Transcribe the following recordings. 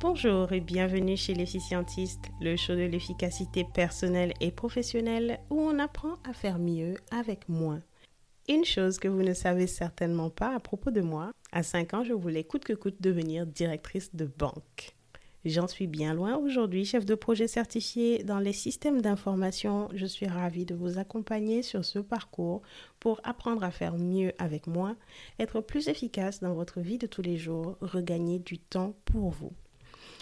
Bonjour et bienvenue chez l'efficientiste, le show de l'efficacité personnelle et professionnelle où on apprend à faire mieux avec moins. Une chose que vous ne savez certainement pas à propos de moi, à 5 ans, je voulais coûte que coûte devenir directrice de banque. J'en suis bien loin aujourd'hui, chef de projet certifié dans les systèmes d'information. Je suis ravie de vous accompagner sur ce parcours pour apprendre à faire mieux avec moi, être plus efficace dans votre vie de tous les jours, regagner du temps pour vous.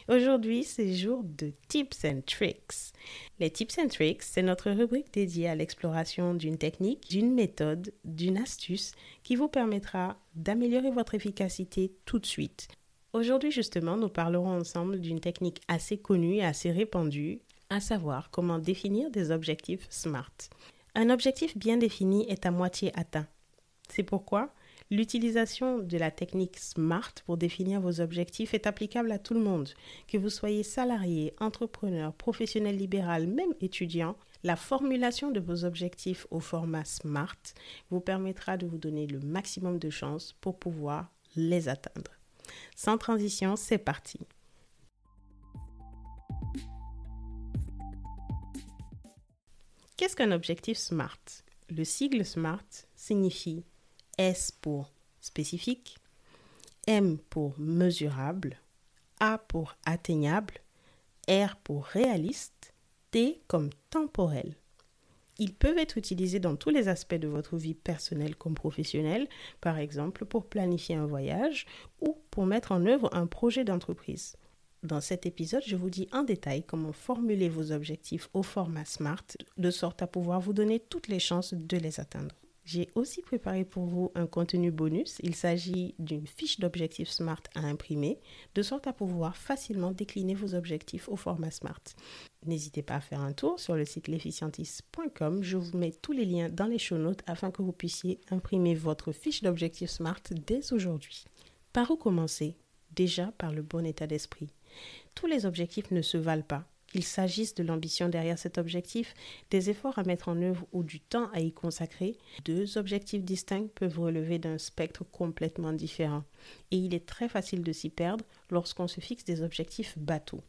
Aujourd'hui, c'est jour de Tips and Tricks. Les Tips and Tricks, c'est notre rubrique dédiée à l'exploration d'une technique, d'une méthode, d'une astuce qui vous permettra d'améliorer votre efficacité tout de suite Aujourd'hui justement, nous parlerons ensemble d'une technique assez connue et assez répandue, à savoir comment définir des objectifs SMART. Un objectif bien défini est à moitié atteint. C'est pourquoi l'utilisation de la technique SMART pour définir vos objectifs est applicable à tout le monde. Que vous soyez salarié, entrepreneur, professionnel libéral, même étudiant, la formulation de vos objectifs au format SMART vous permettra de vous donner le maximum de chances pour pouvoir les atteindre. Sans transition, c'est parti. Qu'est-ce qu'un objectif SMART? Le sigle SMART signifie S pour spécifique, M pour mesurable, A pour atteignable, R pour réaliste, T comme temporel. Ils peuvent être utilisés dans tous les aspects de votre vie personnelle comme professionnelle, par exemple pour planifier un voyage ou pour mettre en œuvre un projet d'entreprise. Dans cet épisode, je vous dis en détail comment formuler vos objectifs au format SMART, de sorte à pouvoir vous donner toutes les chances de les atteindre. J'ai aussi préparé pour vous un contenu bonus. Il s'agit d'une fiche d'objectifs SMART à imprimer, de sorte à pouvoir facilement décliner vos objectifs au format SMART. N'hésitez pas à faire un tour sur le site l'efficientiste.com. Je vous mets tous les liens dans les show notes afin que vous puissiez imprimer votre fiche d'objectifs SMART dès aujourd'hui. Par où commencer? Déjà par le bon état d'esprit. Tous les objectifs ne se valent pas qu'il s'agisse de l'ambition derrière cet objectif, des efforts à mettre en œuvre ou du temps à y consacrer, deux objectifs distincts peuvent relever d'un spectre complètement différent. Et il est très facile de s'y perdre lorsqu'on se fixe des objectifs bateaux.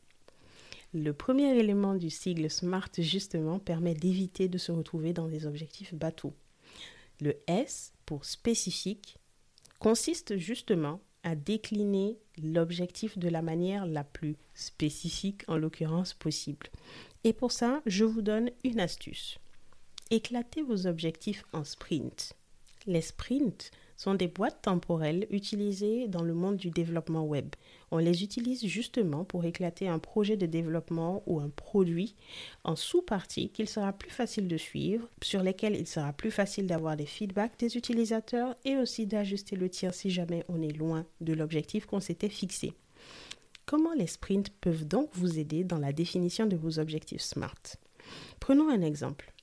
Le premier élément du sigle SMART, justement, permet d'éviter de se retrouver dans des objectifs bateaux. Le S, pour spécifique, consiste justement à décliner l'objectif de la manière la plus spécifique en l'occurrence possible. Et pour ça, je vous donne une astuce. Éclatez vos objectifs en sprints. Les sprints sont des boîtes temporelles utilisées dans le monde du développement web. On les utilise justement pour éclater un projet de développement ou un produit en sous-parties qu'il sera plus facile de suivre, sur lesquels il sera plus facile d'avoir des feedbacks des utilisateurs et aussi d'ajuster le tir si jamais on est loin de l'objectif qu'on s'était fixé. Comment les sprints peuvent donc vous aider dans la définition de vos objectifs SMART? Prenons un exemple.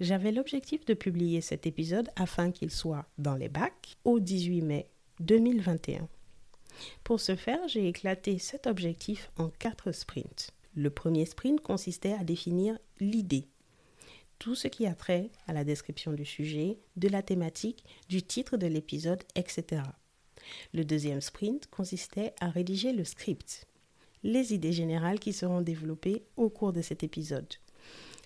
J'avais l'objectif de publier cet épisode afin qu'il soit dans les bacs au 18 mai 2021. Pour ce faire, j'ai éclaté cet objectif en quatre sprints. Le premier sprint consistait à définir l'idée, tout ce qui a trait à la description du sujet, de la thématique, du titre de l'épisode, etc. Le deuxième sprint consistait à rédiger le script, les idées générales qui seront développées au cours de cet épisode.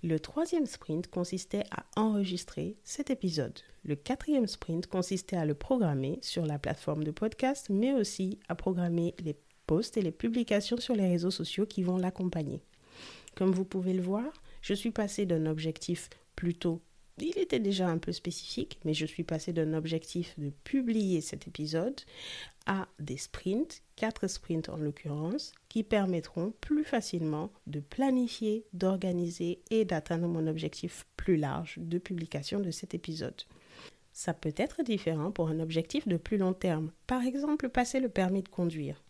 Le troisième sprint consistait à enregistrer cet épisode. Le quatrième sprint consistait à le programmer sur la plateforme de podcast, mais aussi à programmer les posts et les publications sur les réseaux sociaux qui vont l'accompagner. Comme vous pouvez le voir, je suis passé d'un objectif plutôt il était déjà un peu spécifique, mais je suis passé d'un objectif de publier cet épisode à des sprints, quatre sprints en l'occurrence, qui permettront plus facilement de planifier, d'organiser et d'atteindre mon objectif plus large de publication de cet épisode. Ça peut être différent pour un objectif de plus long terme, par exemple passer le permis de conduire.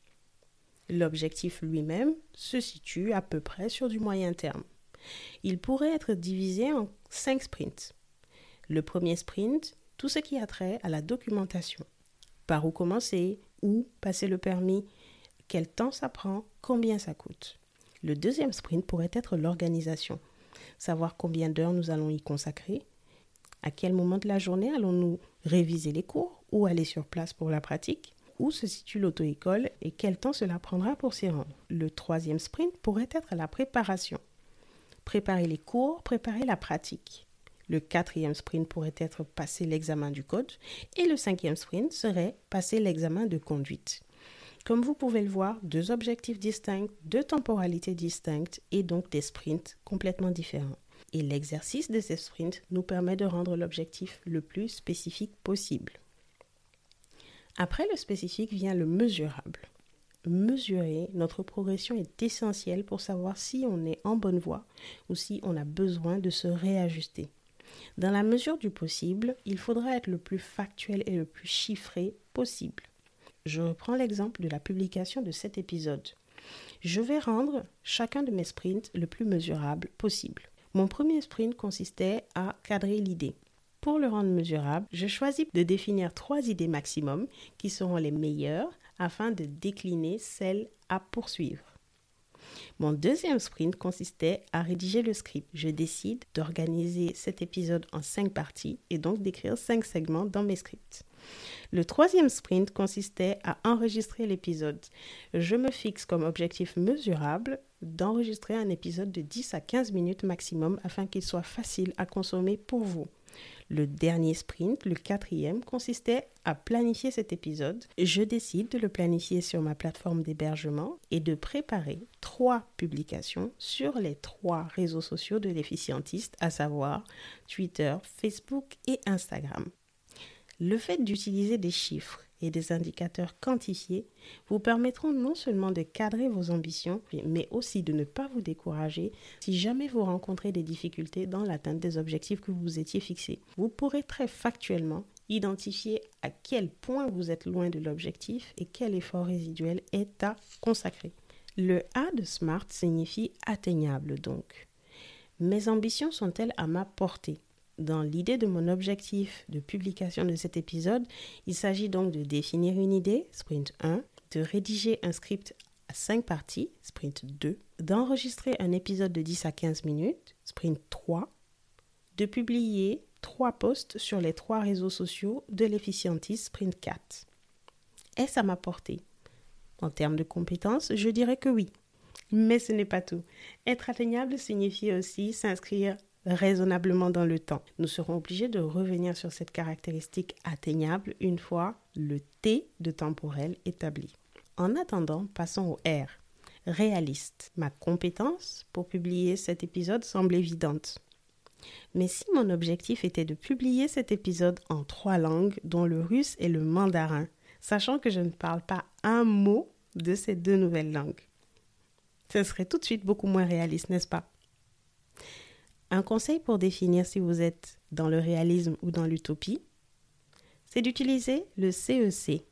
L'objectif lui-même se situe à peu près sur du moyen terme. Il pourrait être divisé en cinq sprints. Le premier sprint, tout ce qui a trait à la documentation. Par où commencer, où passer le permis, quel temps ça prend, combien ça coûte. Le deuxième sprint pourrait être l'organisation, savoir combien d'heures nous allons y consacrer, à quel moment de la journée allons-nous réviser les cours ou aller sur place pour la pratique, où se situe l'auto-école et quel temps cela prendra pour s'y rendre. Le troisième sprint pourrait être la préparation. Préparer les cours, préparer la pratique. Le quatrième sprint pourrait être passer l'examen du code et le cinquième sprint serait passer l'examen de conduite. Comme vous pouvez le voir, deux objectifs distincts, deux temporalités distinctes et donc des sprints complètement différents. Et l'exercice de ces sprints nous permet de rendre l'objectif le plus spécifique possible. Après le spécifique vient le mesurable. Mesurer notre progression est essentiel pour savoir si on est en bonne voie ou si on a besoin de se réajuster. Dans la mesure du possible, il faudra être le plus factuel et le plus chiffré possible. Je reprends l'exemple de la publication de cet épisode. Je vais rendre chacun de mes sprints le plus mesurable possible. Mon premier sprint consistait à cadrer l'idée. Pour le rendre mesurable, je choisis de définir trois idées maximum qui seront les meilleures afin de décliner celles à poursuivre. Mon deuxième sprint consistait à rédiger le script. Je décide d'organiser cet épisode en cinq parties et donc d'écrire cinq segments dans mes scripts. Le troisième sprint consistait à enregistrer l'épisode. Je me fixe comme objectif mesurable d'enregistrer un épisode de 10 à 15 minutes maximum afin qu'il soit facile à consommer pour vous. Le dernier sprint, le quatrième, consistait à planifier cet épisode. Je décide de le planifier sur ma plateforme d'hébergement et de préparer trois publications sur les trois réseaux sociaux de l'efficientiste, à savoir Twitter, Facebook et Instagram. Le fait d'utiliser des chiffres et des indicateurs quantifiés vous permettront non seulement de cadrer vos ambitions, mais aussi de ne pas vous décourager si jamais vous rencontrez des difficultés dans l'atteinte des objectifs que vous étiez fixés. Vous pourrez très factuellement identifier à quel point vous êtes loin de l'objectif et quel effort résiduel est à consacrer. Le A de SMART signifie atteignable donc. Mes ambitions sont-elles à ma portée? Dans l'idée de mon objectif de publication de cet épisode, il s'agit donc de définir une idée, sprint 1, de rédiger un script à 5 parties, sprint 2, d'enregistrer un épisode de 10 à 15 minutes, sprint 3, de publier 3 posts sur les 3 réseaux sociaux de l'efficientiste, sprint 4. Est-ce à ma portée? En termes de compétences, je dirais que oui. Mais ce n'est pas tout. Être atteignable signifie aussi s'inscrire raisonnablement dans le temps. Nous serons obligés de revenir sur cette caractéristique atteignable une fois le T de temporel établi. En attendant, passons au R. Réaliste. Ma compétence pour publier cet épisode semble évidente. Mais si mon objectif était de publier cet épisode en trois langues, dont le russe et le mandarin, sachant que je ne parle pas un mot de ces deux nouvelles langues, ce serait tout de suite beaucoup moins réaliste, n'est-ce pas? Un conseil pour définir si vous êtes dans le réalisme ou dans l'utopie, c'est d'utiliser le CEC. E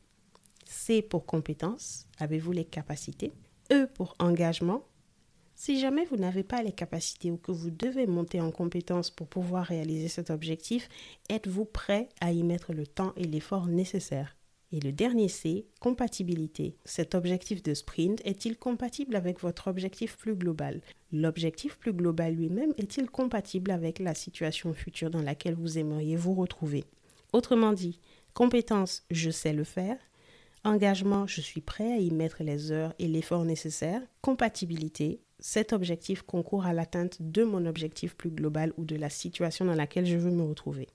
C pour compétence, avez-vous les capacités? E pour engagement. Si jamais vous n'avez pas les capacités ou que vous devez monter en compétence pour pouvoir réaliser cet objectif, êtes-vous prêt à y mettre le temps et l'effort nécessaires et le dernier C, compatibilité. Cet objectif de sprint est-il compatible avec votre objectif plus global? L'objectif plus global lui-même est-il compatible avec la situation future dans laquelle vous aimeriez vous retrouver? Autrement dit, compétence, je sais le faire. Engagement, je suis prêt à y mettre les heures et l'effort nécessaire. Compatibilité, cet objectif concourt à l'atteinte de mon objectif plus global ou de la situation dans laquelle je veux me retrouver.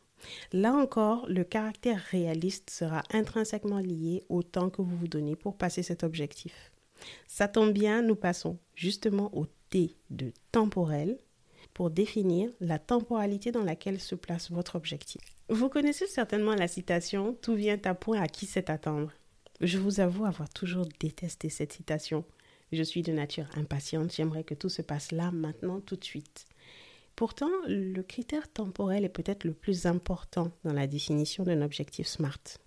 Là encore, le caractère réaliste sera intrinsèquement lié au temps que vous vous donnez pour passer cet objectif. Ça tombe bien, nous passons justement au T de temporel pour définir la temporalité dans laquelle se place votre objectif. Vous connaissez certainement la citation Tout vient à point à qui sait attendre. Je vous avoue avoir toujours détesté cette citation. Je suis de nature impatiente, j'aimerais que tout se passe là, maintenant, tout de suite. Pourtant, le critère temporel est peut-être le plus important dans la définition d'un objectif SMART.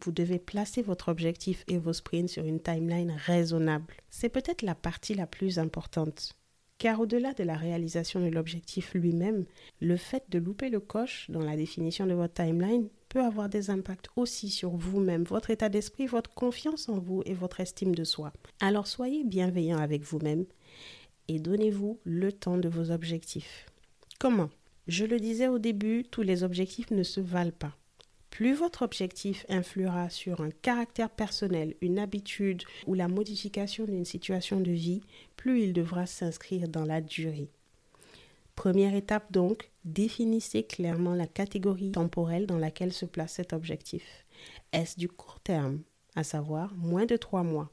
Vous devez placer votre objectif et vos sprints sur une timeline raisonnable. C'est peut-être la partie la plus importante. Car au-delà de la réalisation de l'objectif lui-même, le fait de louper le coche dans la définition de votre timeline peut avoir des impacts aussi sur vous-même, votre état d'esprit, votre confiance en vous et votre estime de soi. Alors soyez bienveillant avec vous-même et donnez-vous le temps de vos objectifs. Comment Je le disais au début, tous les objectifs ne se valent pas. Plus votre objectif influera sur un caractère personnel, une habitude ou la modification d'une situation de vie, plus il devra s'inscrire dans la durée. Première étape donc, définissez clairement la catégorie temporelle dans laquelle se place cet objectif. Est-ce du court terme, à savoir moins de trois mois?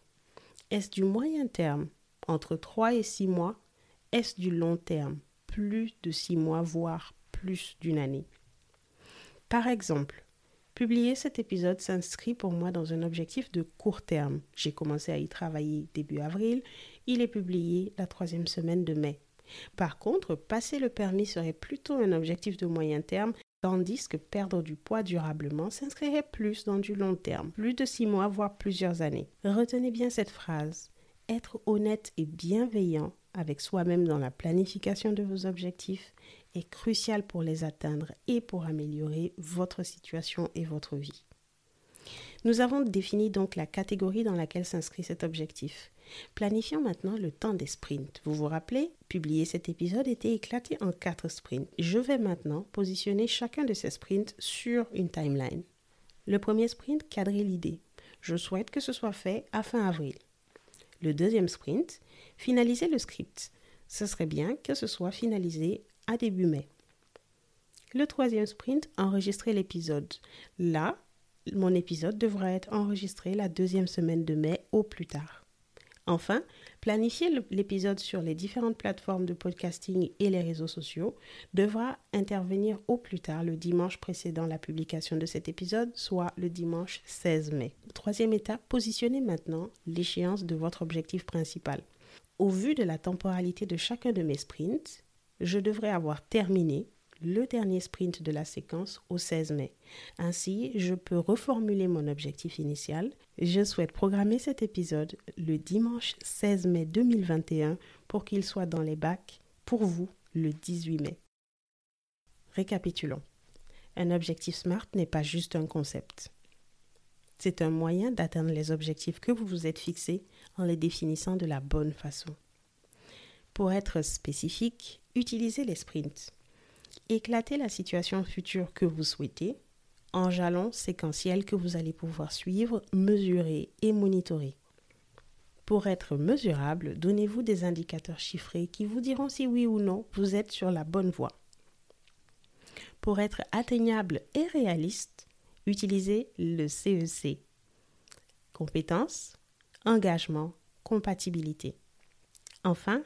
Est-ce du moyen terme, entre trois et six mois? Est-ce du long terme, plus de six mois, voire plus d'une année Par exemple, Publier cet épisode s'inscrit pour moi dans un objectif de court terme. J'ai commencé à y travailler début avril. Il est publié la troisième semaine de mai. Par contre, passer le permis serait plutôt un objectif de moyen terme, tandis que perdre du poids durablement s'inscrirait plus dans du long terme, plus de six mois, voire plusieurs années. Retenez bien cette phrase. Être honnête et bienveillant avec soi-même dans la planification de vos objectifs est crucial pour les atteindre et pour améliorer votre situation et votre vie. Nous avons défini donc la catégorie dans laquelle s'inscrit cet objectif. Planifions maintenant le temps des sprints. Vous vous rappelez, publier cet épisode était éclaté en quatre sprints. Je vais maintenant positionner chacun de ces sprints sur une timeline. Le premier sprint, cadrer l'idée. Je souhaite que ce soit fait à fin avril. Le deuxième sprint, finaliser le script. Ce serait bien que ce soit finalisé à début mai. Le troisième sprint, enregistrer l'épisode. Là, mon épisode devra être enregistré la deuxième semaine de mai au plus tard. Enfin, planifier l'épisode sur les différentes plateformes de podcasting et les réseaux sociaux devra intervenir au plus tard le dimanche précédant la publication de cet épisode, soit le dimanche 16 mai. Troisième étape, positionnez maintenant l'échéance de votre objectif principal. Au vu de la temporalité de chacun de mes sprints, je devrais avoir terminé le dernier sprint de la séquence au 16 mai. Ainsi, je peux reformuler mon objectif initial. Je souhaite programmer cet épisode le dimanche 16 mai 2021 pour qu'il soit dans les bacs pour vous le 18 mai. Récapitulons. Un objectif SMART n'est pas juste un concept. C'est un moyen d'atteindre les objectifs que vous vous êtes fixés en les définissant de la bonne façon. Pour être spécifique, utilisez les sprints. Éclatez la situation future que vous souhaitez en jalons séquentiels que vous allez pouvoir suivre, mesurer et monitorer. Pour être mesurable, donnez-vous des indicateurs chiffrés qui vous diront si oui ou non vous êtes sur la bonne voie. Pour être atteignable et réaliste, utilisez le CEC. E Compétences, engagement, compatibilité. Enfin,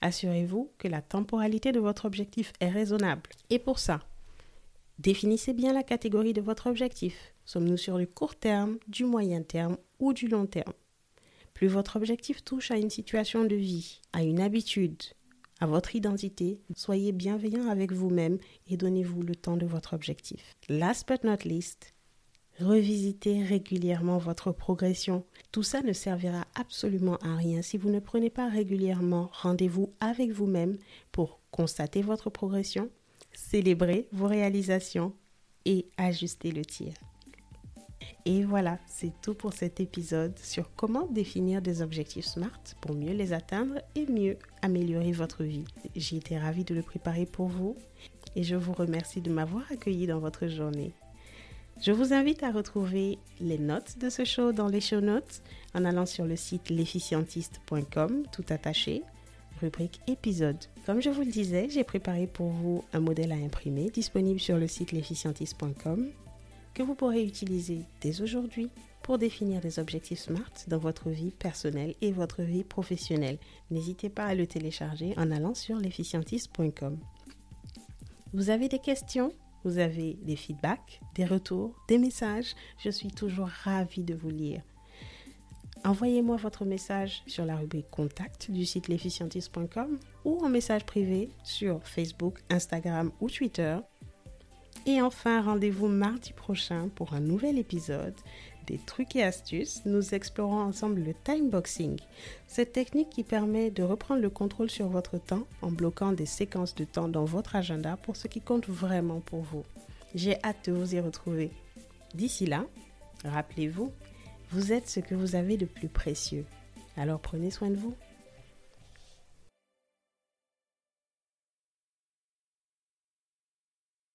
Assurez-vous que la temporalité de votre objectif est raisonnable. Et pour ça, définissez bien la catégorie de votre objectif. Sommes-nous sur du court terme, du moyen terme ou du long terme? Plus votre objectif touche à une situation de vie, à une habitude, à votre identité, soyez bienveillant avec vous-même et donnez-vous le temps de votre objectif. Last but not least, Revisitez régulièrement votre progression. Tout ça ne servira absolument à rien si vous ne prenez pas régulièrement rendez-vous avec vous-même pour constater votre progression, célébrer vos réalisations et ajuster le tir. Et voilà, c'est tout pour cet épisode sur comment définir des objectifs SMART pour mieux les atteindre et mieux améliorer votre vie. J'ai été ravie de le préparer pour vous et je vous remercie de m'avoir accueilli dans votre journée. Je vous invite à retrouver les notes de ce show dans les show notes en allant sur le site l'efficientiste.com, tout attaché, rubrique épisode. Comme je vous le disais, j'ai préparé pour vous un modèle à imprimer disponible sur le site l'efficientiste.com que vous pourrez utiliser dès aujourd'hui pour définir des objectifs SMART dans votre vie personnelle et votre vie professionnelle. N'hésitez pas à le télécharger en allant sur l'efficientiste.com. Vous avez des questions? Vous avez des feedbacks, des retours, des messages, je suis toujours ravie de vous lire. Envoyez-moi votre message sur la rubrique contact du site l'efficientiste.com ou en message privé sur Facebook, Instagram ou Twitter. Et enfin, rendez-vous mardi prochain pour un nouvel épisode des trucs et astuces, nous explorons ensemble le time boxing, cette technique qui permet de reprendre le contrôle sur votre temps en bloquant des séquences de temps dans votre agenda pour ce qui compte vraiment pour vous. J'ai hâte de vous y retrouver. D'ici là, rappelez-vous, vous êtes ce que vous avez de plus précieux. Alors prenez soin de vous.